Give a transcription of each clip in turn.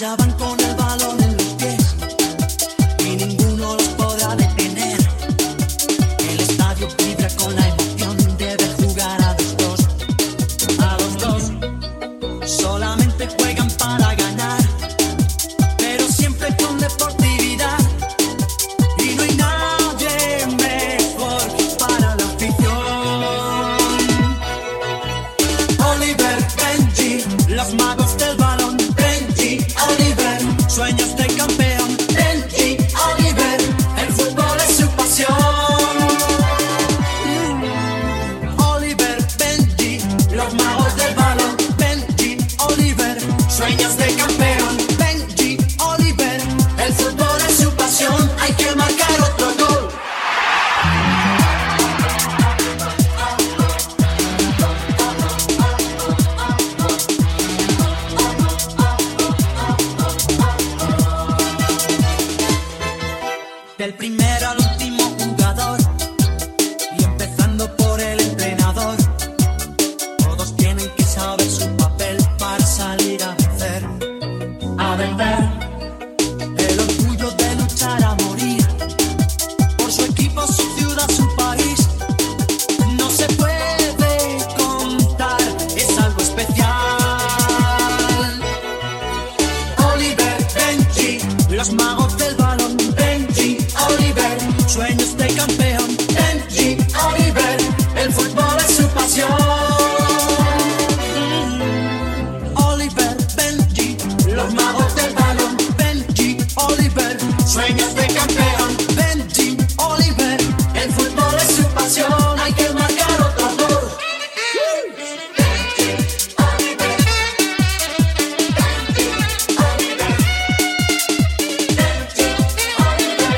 Allá van con el balón en los pies y ninguno los podrá detener. El estadio vibra con la emoción de ver jugar a los dos. A los dos solamente juegan para Del primero al último jugador. Y empezando por el entrenador. Todos tienen que saber su papel para salir a vencer. A vencer. los magos del balón. Benji Oliver, sueños de campeón. Benji Oliver, el fútbol es su pasión. Hay que marcar otro gol. Benji Oliver, Benji Oliver, Benji Oliver,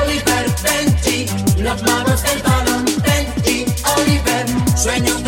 Oliver, Benji, los magos del balón. Benji Oliver, sueños de